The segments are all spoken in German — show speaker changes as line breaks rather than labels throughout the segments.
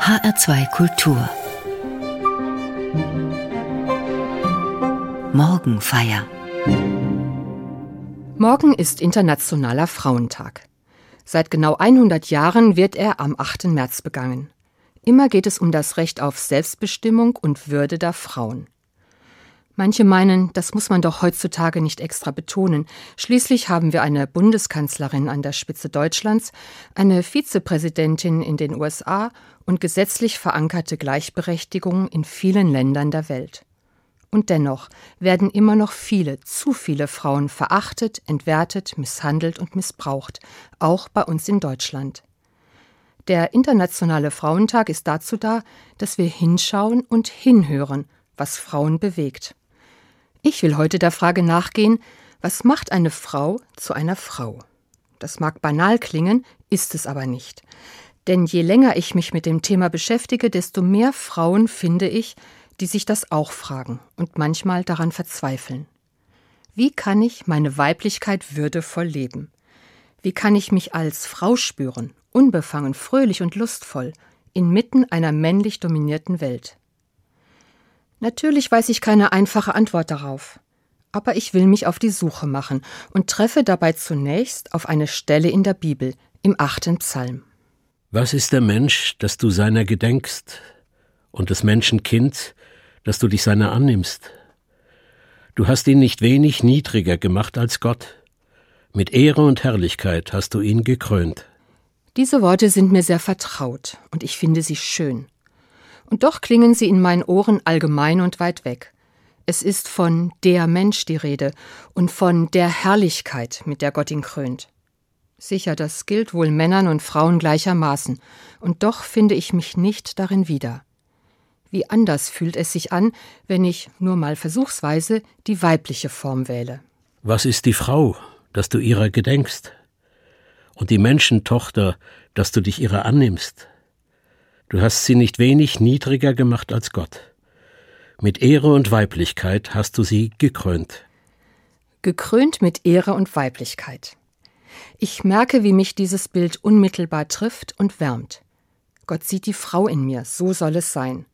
HR2 Kultur Morgenfeier
Morgen ist Internationaler Frauentag. Seit genau 100 Jahren wird er am 8. März begangen. Immer geht es um das Recht auf Selbstbestimmung und Würde der Frauen. Manche meinen, das muss man doch heutzutage nicht extra betonen. Schließlich haben wir eine Bundeskanzlerin an der Spitze Deutschlands, eine Vizepräsidentin in den USA und gesetzlich verankerte Gleichberechtigung in vielen Ländern der Welt. Und dennoch werden immer noch viele, zu viele Frauen verachtet, entwertet, misshandelt und missbraucht, auch bei uns in Deutschland. Der Internationale Frauentag ist dazu da, dass wir hinschauen und hinhören, was Frauen bewegt. Ich will heute der Frage nachgehen, was macht eine Frau zu einer Frau? Das mag banal klingen, ist es aber nicht. Denn je länger ich mich mit dem Thema beschäftige, desto mehr Frauen finde ich, die sich das auch fragen und manchmal daran verzweifeln. Wie kann ich meine Weiblichkeit würdevoll leben? Wie kann ich mich als Frau spüren, unbefangen, fröhlich und lustvoll, inmitten einer männlich dominierten Welt? Natürlich weiß ich keine einfache Antwort darauf. Aber ich will mich auf die Suche machen und treffe dabei zunächst auf eine Stelle in der Bibel, im achten Psalm.
Was ist der Mensch, dass du seiner gedenkst, und des Menschen Kind, dass du dich seiner annimmst? Du hast ihn nicht wenig niedriger gemacht als Gott. Mit Ehre und Herrlichkeit hast du ihn gekrönt.
Diese Worte sind mir sehr vertraut, und ich finde sie schön und doch klingen sie in meinen Ohren allgemein und weit weg. Es ist von der Mensch die Rede und von der Herrlichkeit, mit der Gott ihn krönt. Sicher, das gilt wohl Männern und Frauen gleichermaßen, und doch finde ich mich nicht darin wieder. Wie anders fühlt es sich an, wenn ich, nur mal versuchsweise, die weibliche Form wähle.
Was ist die Frau, dass du ihrer gedenkst? Und die Menschentochter, dass du dich ihrer annimmst? Du hast sie nicht wenig niedriger gemacht als Gott. Mit Ehre und Weiblichkeit hast du sie gekrönt.
Gekrönt mit Ehre und Weiblichkeit. Ich merke, wie mich dieses Bild unmittelbar trifft und wärmt. Gott sieht die Frau in mir, so soll es sein.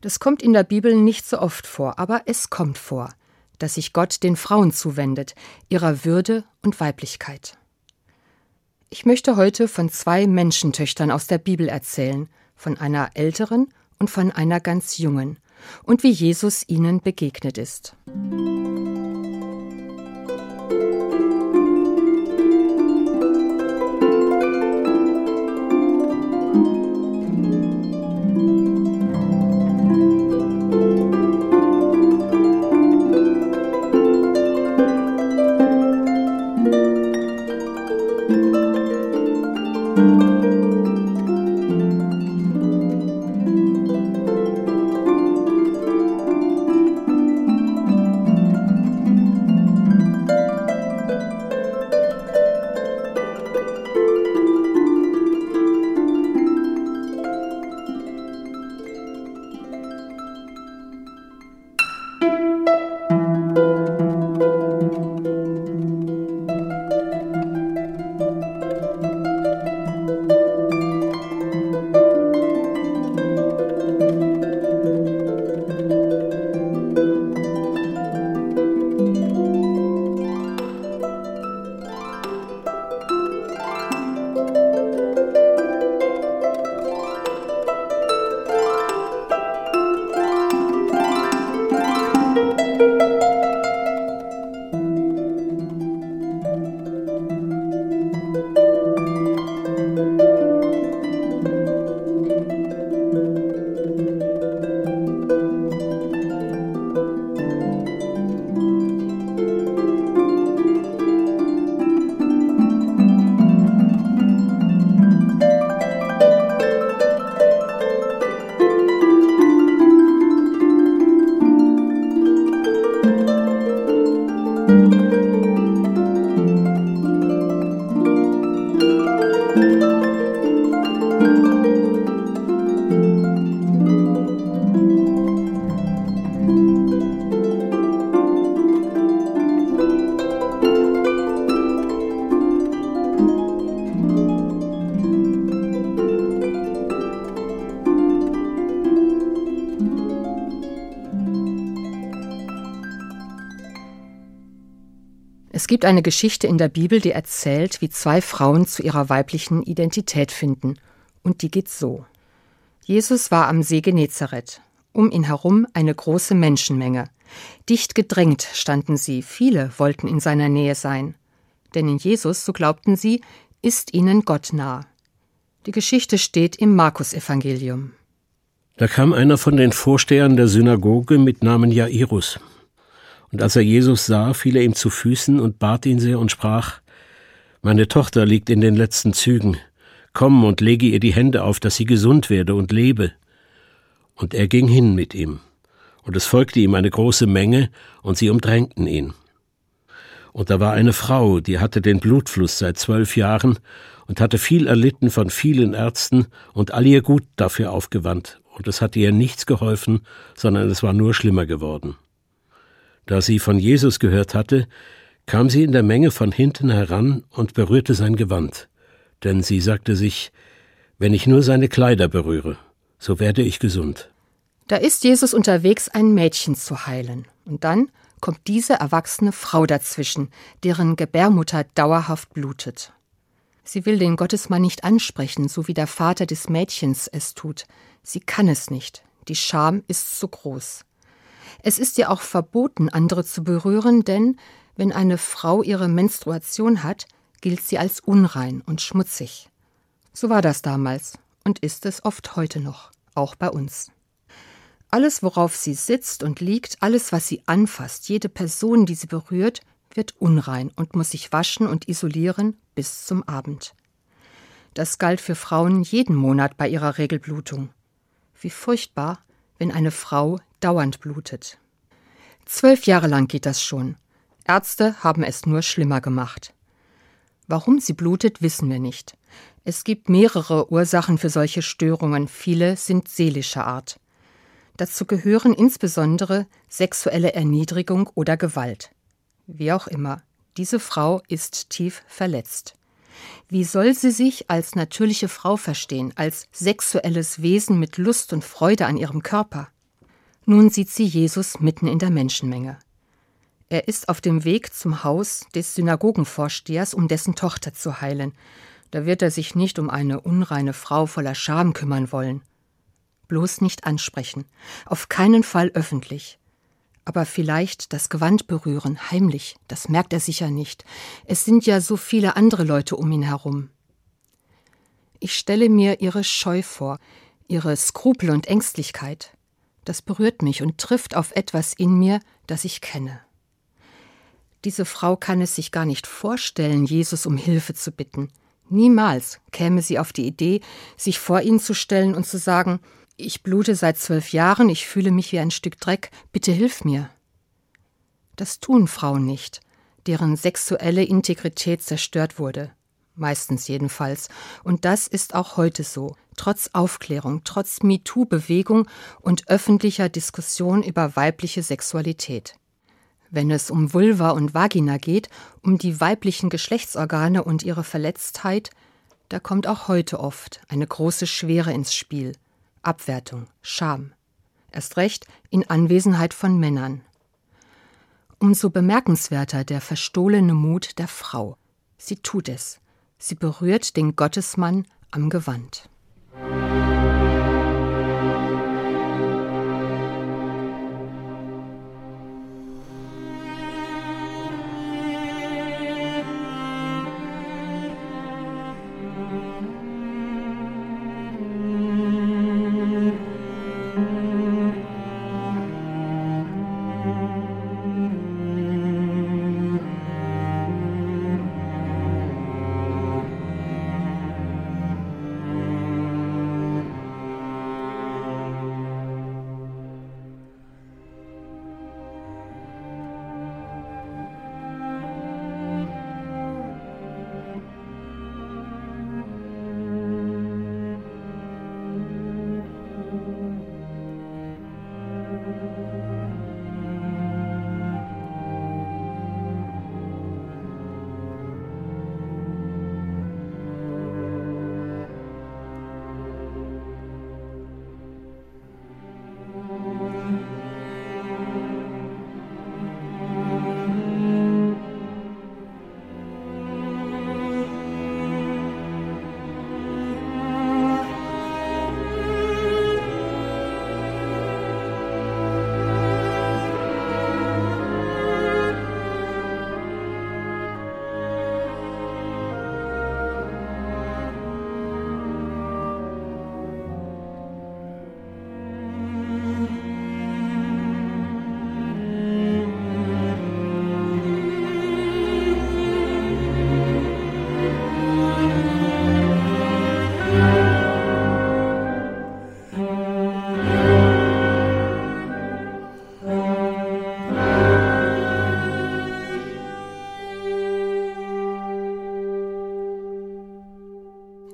Das kommt in der Bibel nicht so oft vor, aber es kommt vor, dass sich Gott den Frauen zuwendet, ihrer Würde und Weiblichkeit. Ich möchte heute von zwei Menschentöchtern aus der Bibel erzählen, von einer älteren und von einer ganz jungen, und wie Jesus ihnen begegnet ist. Gibt eine Geschichte in der Bibel, die erzählt, wie zwei Frauen zu ihrer weiblichen Identität finden. Und die geht so. Jesus war am See Genezareth. Um ihn herum eine große Menschenmenge. Dicht gedrängt standen sie, viele wollten in seiner Nähe sein. Denn in Jesus, so glaubten sie, ist ihnen Gott nah. Die Geschichte steht im Markus-Evangelium.
Da kam einer von den Vorstehern der Synagoge mit Namen Jairus. Und als er Jesus sah, fiel er ihm zu Füßen und bat ihn sehr und sprach, Meine Tochter liegt in den letzten Zügen. Komm und lege ihr die Hände auf, dass sie gesund werde und lebe. Und er ging hin mit ihm. Und es folgte ihm eine große Menge, und sie umdrängten ihn. Und da war eine Frau, die hatte den Blutfluss seit zwölf Jahren und hatte viel erlitten von vielen Ärzten und all ihr Gut dafür aufgewandt, und es hatte ihr nichts geholfen, sondern es war nur schlimmer geworden. Da sie von Jesus gehört hatte, kam sie in der Menge von hinten heran und berührte sein Gewand, denn sie sagte sich, wenn ich nur seine Kleider berühre, so werde ich gesund.
Da ist Jesus unterwegs, ein Mädchen zu heilen, und dann kommt diese erwachsene Frau dazwischen, deren Gebärmutter dauerhaft blutet. Sie will den Gottesmann nicht ansprechen, so wie der Vater des Mädchens es tut. Sie kann es nicht. Die Scham ist zu groß. Es ist ihr auch verboten, andere zu berühren, denn wenn eine Frau ihre Menstruation hat, gilt sie als unrein und schmutzig. So war das damals und ist es oft heute noch, auch bei uns. Alles, worauf sie sitzt und liegt, alles, was sie anfasst, jede Person, die sie berührt, wird unrein und muss sich waschen und isolieren bis zum Abend. Das galt für Frauen jeden Monat bei ihrer Regelblutung. Wie furchtbar, wenn eine Frau dauernd blutet. Zwölf Jahre lang geht das schon. Ärzte haben es nur schlimmer gemacht. Warum sie blutet, wissen wir nicht. Es gibt mehrere Ursachen für solche Störungen, viele sind seelischer Art. Dazu gehören insbesondere sexuelle Erniedrigung oder Gewalt. Wie auch immer, diese Frau ist tief verletzt. Wie soll sie sich als natürliche Frau verstehen, als sexuelles Wesen mit Lust und Freude an ihrem Körper? Nun sieht sie Jesus mitten in der Menschenmenge. Er ist auf dem Weg zum Haus des Synagogenvorstehers, um dessen Tochter zu heilen. Da wird er sich nicht um eine unreine Frau voller Scham kümmern wollen bloß nicht ansprechen, auf keinen Fall öffentlich. Aber vielleicht das Gewand berühren, heimlich, das merkt er sicher nicht. Es sind ja so viele andere Leute um ihn herum. Ich stelle mir ihre Scheu vor, ihre Skrupel und Ängstlichkeit. Das berührt mich und trifft auf etwas in mir, das ich kenne. Diese Frau kann es sich gar nicht vorstellen, Jesus um Hilfe zu bitten. Niemals käme sie auf die Idee, sich vor ihn zu stellen und zu sagen, ich blute seit zwölf Jahren, ich fühle mich wie ein Stück Dreck, bitte hilf mir. Das tun Frauen nicht, deren sexuelle Integrität zerstört wurde, meistens jedenfalls, und das ist auch heute so, trotz Aufklärung, trotz MeToo-Bewegung und öffentlicher Diskussion über weibliche Sexualität. Wenn es um Vulva und Vagina geht, um die weiblichen Geschlechtsorgane und ihre Verletztheit, da kommt auch heute oft eine große Schwere ins Spiel – Abwertung, Scham. Erst recht in Anwesenheit von Männern. Umso bemerkenswerter der verstohlene Mut der Frau. Sie tut es. Sie berührt den Gottesmann am Gewand.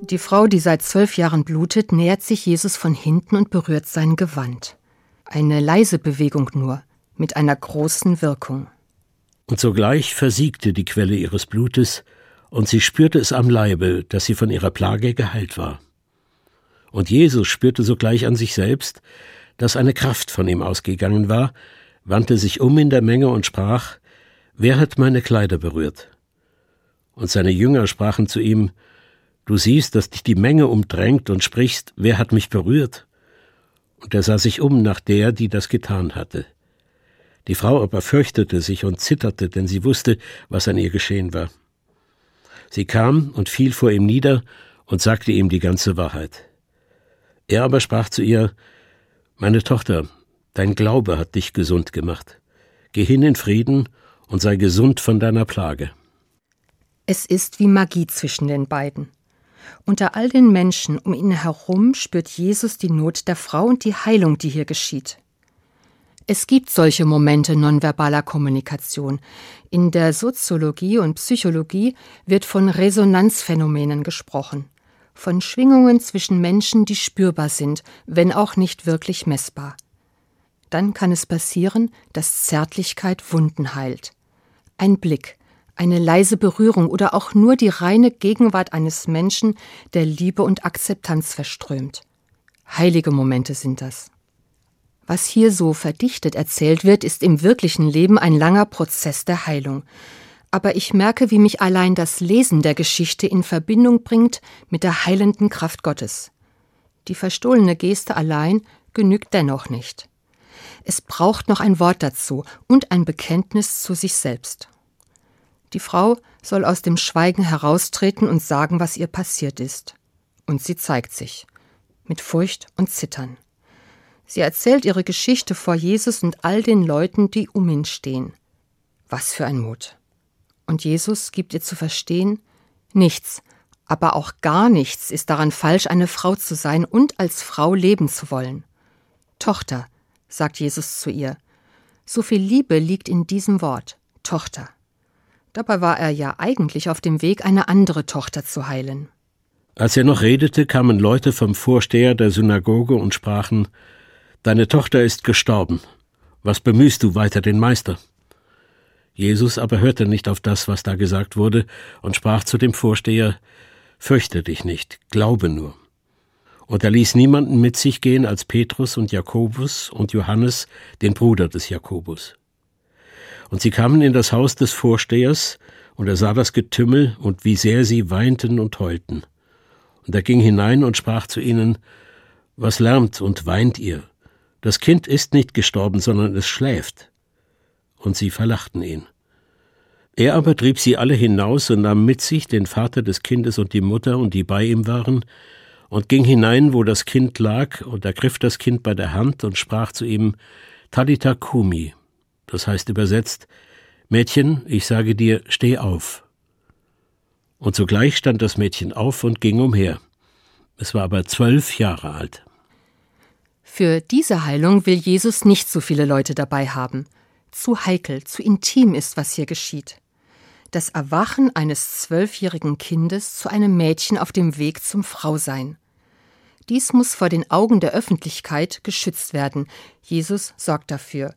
Die Frau, die seit zwölf Jahren blutet, nähert sich Jesus von hinten und berührt sein Gewand. Eine leise Bewegung nur, mit einer großen Wirkung.
Und sogleich versiegte die Quelle ihres Blutes, und sie spürte es am Leibe, dass sie von ihrer Plage geheilt war. Und Jesus spürte sogleich an sich selbst, dass eine Kraft von ihm ausgegangen war, wandte sich um in der Menge und sprach, Wer hat meine Kleider berührt? Und seine Jünger sprachen zu ihm, Du siehst, dass dich die Menge umdrängt und sprichst, wer hat mich berührt? Und er sah sich um nach der, die das getan hatte. Die Frau aber fürchtete sich und zitterte, denn sie wusste, was an ihr geschehen war. Sie kam und fiel vor ihm nieder und sagte ihm die ganze Wahrheit. Er aber sprach zu ihr, Meine Tochter, dein Glaube hat dich gesund gemacht. Geh hin in Frieden und sei gesund von deiner Plage.
Es ist wie Magie zwischen den beiden. Unter all den Menschen um ihn herum spürt Jesus die Not der Frau und die Heilung, die hier geschieht. Es gibt solche Momente nonverbaler Kommunikation. In der Soziologie und Psychologie wird von Resonanzphänomenen gesprochen, von Schwingungen zwischen Menschen, die spürbar sind, wenn auch nicht wirklich messbar. Dann kann es passieren, dass Zärtlichkeit Wunden heilt. Ein Blick, eine leise Berührung oder auch nur die reine Gegenwart eines Menschen, der Liebe und Akzeptanz verströmt. Heilige Momente sind das. Was hier so verdichtet erzählt wird, ist im wirklichen Leben ein langer Prozess der Heilung. Aber ich merke, wie mich allein das Lesen der Geschichte in Verbindung bringt mit der heilenden Kraft Gottes. Die verstohlene Geste allein genügt dennoch nicht. Es braucht noch ein Wort dazu und ein Bekenntnis zu sich selbst. Die Frau soll aus dem Schweigen heraustreten und sagen, was ihr passiert ist. Und sie zeigt sich, mit Furcht und Zittern. Sie erzählt ihre Geschichte vor Jesus und all den Leuten, die um ihn stehen. Was für ein Mut. Und Jesus gibt ihr zu verstehen, nichts, aber auch gar nichts ist daran falsch, eine Frau zu sein und als Frau leben zu wollen. Tochter, sagt Jesus zu ihr, so viel Liebe liegt in diesem Wort, Tochter. Dabei war er ja eigentlich auf dem Weg, eine andere Tochter zu heilen.
Als er noch redete, kamen Leute vom Vorsteher der Synagoge und sprachen Deine Tochter ist gestorben. Was bemühst du weiter den Meister? Jesus aber hörte nicht auf das, was da gesagt wurde, und sprach zu dem Vorsteher Fürchte dich nicht, glaube nur. Und er ließ niemanden mit sich gehen als Petrus und Jakobus und Johannes, den Bruder des Jakobus. Und sie kamen in das Haus des Vorstehers, und er sah das Getümmel und wie sehr sie weinten und heulten. Und er ging hinein und sprach zu ihnen, Was lärmt und weint ihr? Das Kind ist nicht gestorben, sondern es schläft. Und sie verlachten ihn. Er aber trieb sie alle hinaus und nahm mit sich den Vater des Kindes und die Mutter und die bei ihm waren, und ging hinein, wo das Kind lag, und ergriff das Kind bei der Hand und sprach zu ihm, Talita Kumi, das heißt übersetzt, Mädchen, ich sage dir, steh auf. Und sogleich stand das Mädchen auf und ging umher. Es war aber zwölf Jahre alt.
Für diese Heilung will Jesus nicht so viele Leute dabei haben. Zu heikel, zu intim ist, was hier geschieht. Das Erwachen eines zwölfjährigen Kindes zu einem Mädchen auf dem Weg zum Frausein. Dies muss vor den Augen der Öffentlichkeit geschützt werden. Jesus sorgt dafür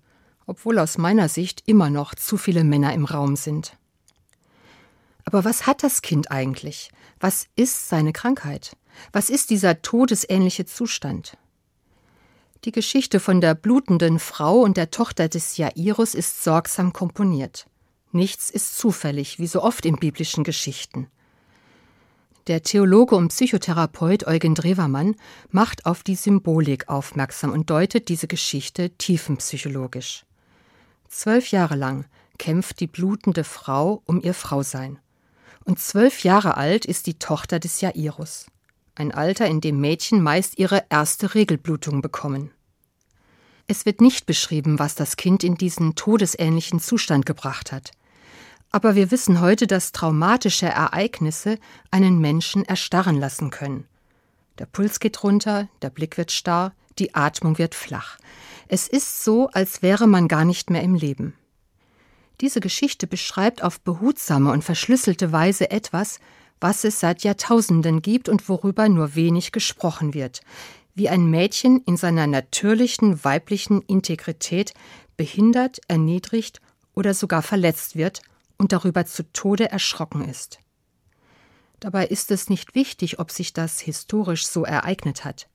obwohl aus meiner Sicht immer noch zu viele Männer im Raum sind. Aber was hat das Kind eigentlich? Was ist seine Krankheit? Was ist dieser todesähnliche Zustand? Die Geschichte von der blutenden Frau und der Tochter des Jairus ist sorgsam komponiert. Nichts ist zufällig, wie so oft in biblischen Geschichten. Der Theologe und Psychotherapeut Eugen Drewermann macht auf die Symbolik aufmerksam und deutet diese Geschichte tiefenpsychologisch. Zwölf Jahre lang kämpft die blutende Frau um ihr Frausein. Und zwölf Jahre alt ist die Tochter des Jairus. Ein Alter, in dem Mädchen meist ihre erste Regelblutung bekommen. Es wird nicht beschrieben, was das Kind in diesen todesähnlichen Zustand gebracht hat. Aber wir wissen heute, dass traumatische Ereignisse einen Menschen erstarren lassen können. Der Puls geht runter, der Blick wird starr, die Atmung wird flach. Es ist so, als wäre man gar nicht mehr im Leben. Diese Geschichte beschreibt auf behutsame und verschlüsselte Weise etwas, was es seit Jahrtausenden gibt und worüber nur wenig gesprochen wird, wie ein Mädchen in seiner natürlichen weiblichen Integrität behindert, erniedrigt oder sogar verletzt wird und darüber zu Tode erschrocken ist. Dabei ist es nicht wichtig, ob sich das historisch so ereignet hat.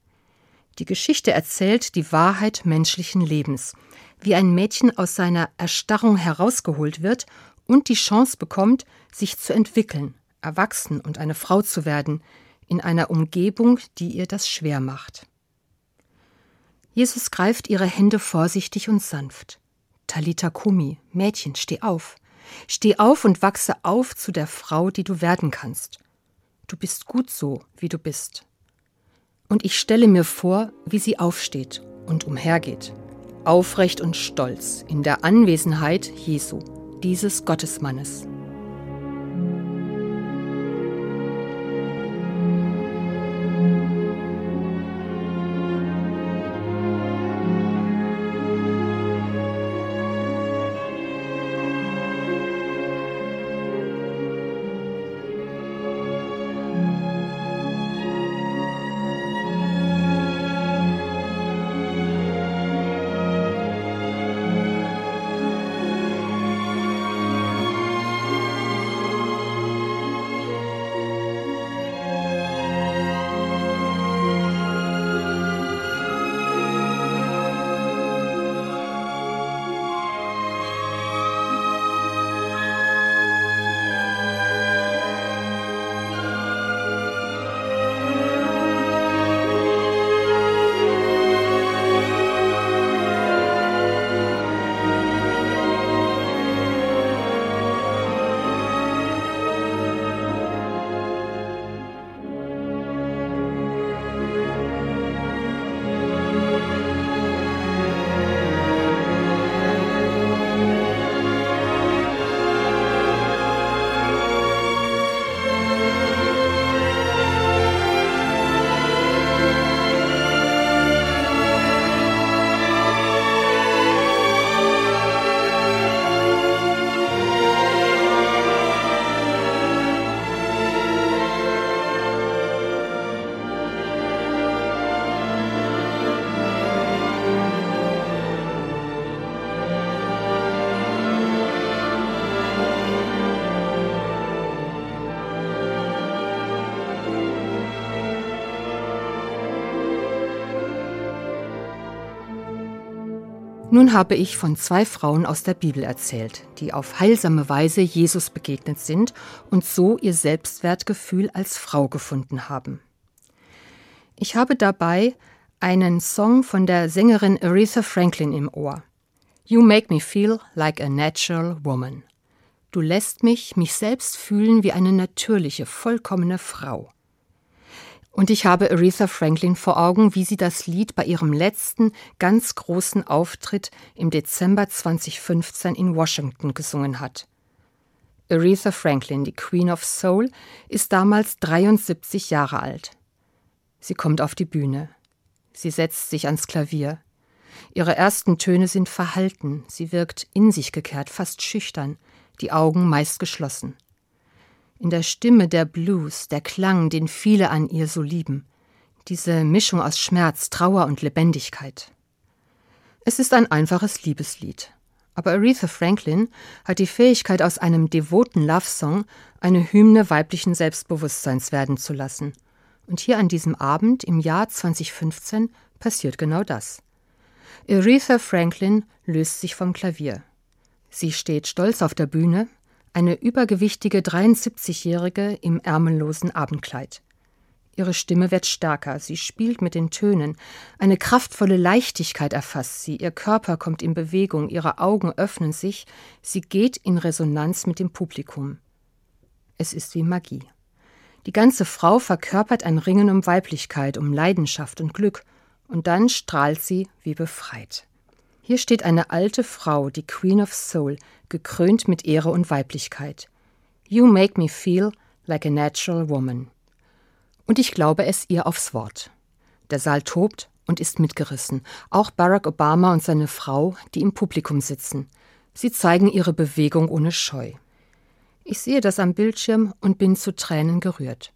Die Geschichte erzählt die Wahrheit menschlichen Lebens, wie ein Mädchen aus seiner Erstarrung herausgeholt wird und die Chance bekommt, sich zu entwickeln, erwachsen und eine Frau zu werden, in einer Umgebung, die ihr das schwer macht. Jesus greift ihre Hände vorsichtig und sanft. Talita Kumi, Mädchen, steh auf. Steh auf und wachse auf zu der Frau, die du werden kannst. Du bist gut so, wie du bist. Und ich stelle mir vor, wie sie aufsteht und umhergeht, aufrecht und stolz in der Anwesenheit Jesu, dieses Gottesmannes. Nun habe ich von zwei Frauen aus der Bibel erzählt, die auf heilsame Weise Jesus begegnet sind und so ihr Selbstwertgefühl als Frau gefunden haben. Ich habe dabei einen Song von der Sängerin Aretha Franklin im Ohr. You make me feel like a natural woman. Du lässt mich mich selbst fühlen wie eine natürliche, vollkommene Frau. Und ich habe Aretha Franklin vor Augen, wie sie das Lied bei ihrem letzten ganz großen Auftritt im Dezember 2015 in Washington gesungen hat. Aretha Franklin, die Queen of Soul, ist damals 73 Jahre alt. Sie kommt auf die Bühne. Sie setzt sich ans Klavier. Ihre ersten Töne sind verhalten, sie wirkt in sich gekehrt, fast schüchtern, die Augen meist geschlossen. In der Stimme der Blues, der Klang, den viele an ihr so lieben. Diese Mischung aus Schmerz, Trauer und Lebendigkeit. Es ist ein einfaches Liebeslied. Aber Aretha Franklin hat die Fähigkeit, aus einem devoten Love-Song eine Hymne weiblichen Selbstbewusstseins werden zu lassen. Und hier an diesem Abend im Jahr 2015 passiert genau das. Aretha Franklin löst sich vom Klavier. Sie steht stolz auf der Bühne, eine übergewichtige 73-Jährige im ärmellosen Abendkleid. Ihre Stimme wird stärker, sie spielt mit den Tönen, eine kraftvolle Leichtigkeit erfasst sie, ihr Körper kommt in Bewegung, ihre Augen öffnen sich, sie geht in Resonanz mit dem Publikum. Es ist wie Magie. Die ganze Frau verkörpert ein Ringen um Weiblichkeit, um Leidenschaft und Glück, und dann strahlt sie wie befreit. Hier steht eine alte Frau, die Queen of Soul, gekrönt mit Ehre und Weiblichkeit. You make me feel like a natural woman. Und ich glaube es ihr aufs Wort. Der Saal tobt und ist mitgerissen. Auch Barack Obama und seine Frau, die im Publikum sitzen. Sie zeigen ihre Bewegung ohne Scheu. Ich sehe das am Bildschirm und bin zu Tränen gerührt.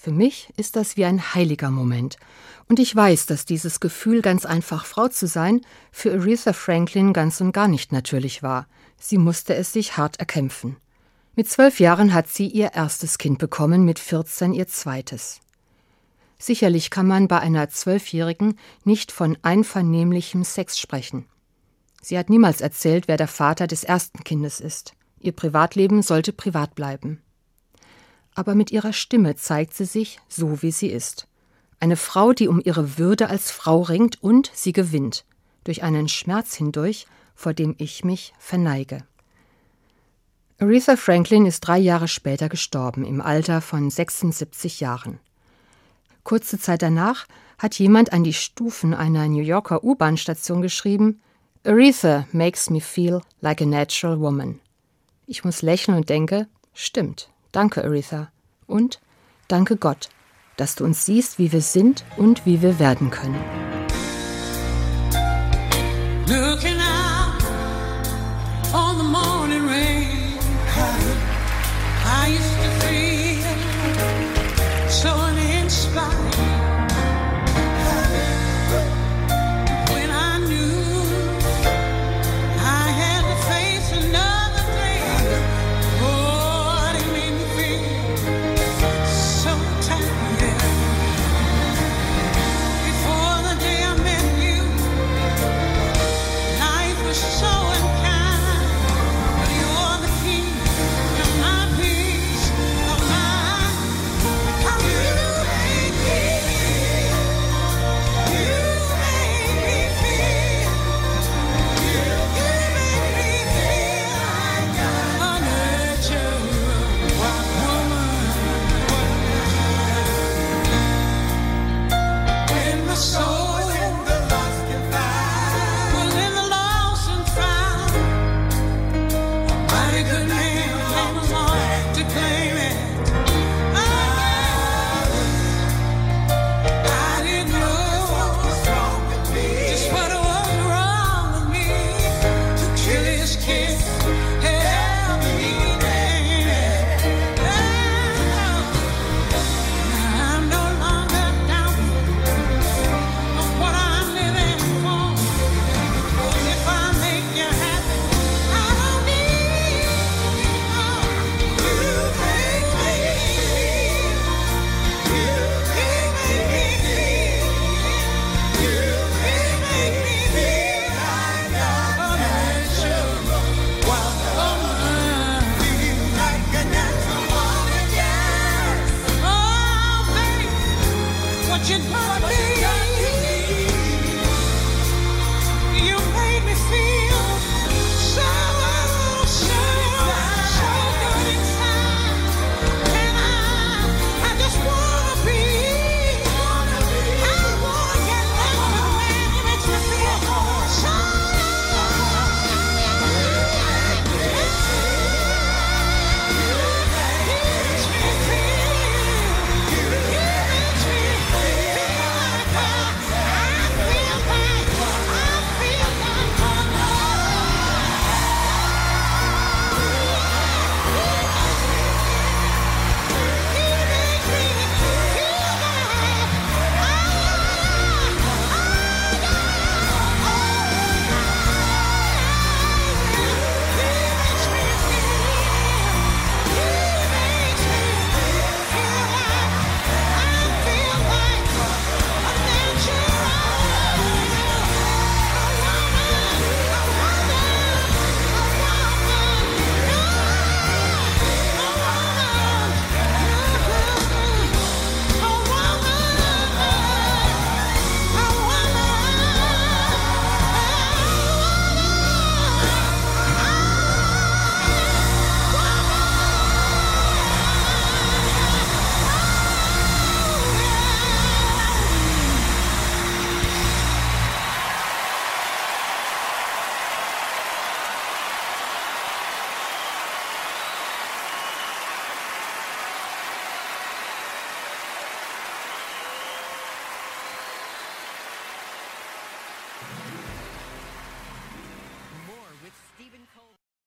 Für mich ist das wie ein heiliger Moment. Und ich weiß, dass dieses Gefühl, ganz einfach Frau zu sein, für Aretha Franklin ganz und gar nicht natürlich war. Sie musste es sich hart erkämpfen. Mit zwölf Jahren hat sie ihr erstes Kind bekommen, mit 14 ihr zweites. Sicherlich kann man bei einer Zwölfjährigen nicht von einvernehmlichem Sex sprechen. Sie hat niemals erzählt, wer der Vater des ersten Kindes ist. Ihr Privatleben sollte privat bleiben. Aber mit ihrer Stimme zeigt sie sich so, wie sie ist. Eine Frau, die um ihre Würde als Frau ringt und sie gewinnt, durch einen Schmerz hindurch, vor dem ich mich verneige. Aretha Franklin ist drei Jahre später gestorben, im Alter von 76 Jahren. Kurze Zeit danach hat jemand an die Stufen einer New Yorker U-Bahn-Station geschrieben: Aretha makes me feel like a natural woman. Ich muss lächeln und denke: Stimmt, danke, Aretha. Und danke Gott, dass du uns siehst, wie wir sind und wie wir werden können. Looking out on the morning rain, I used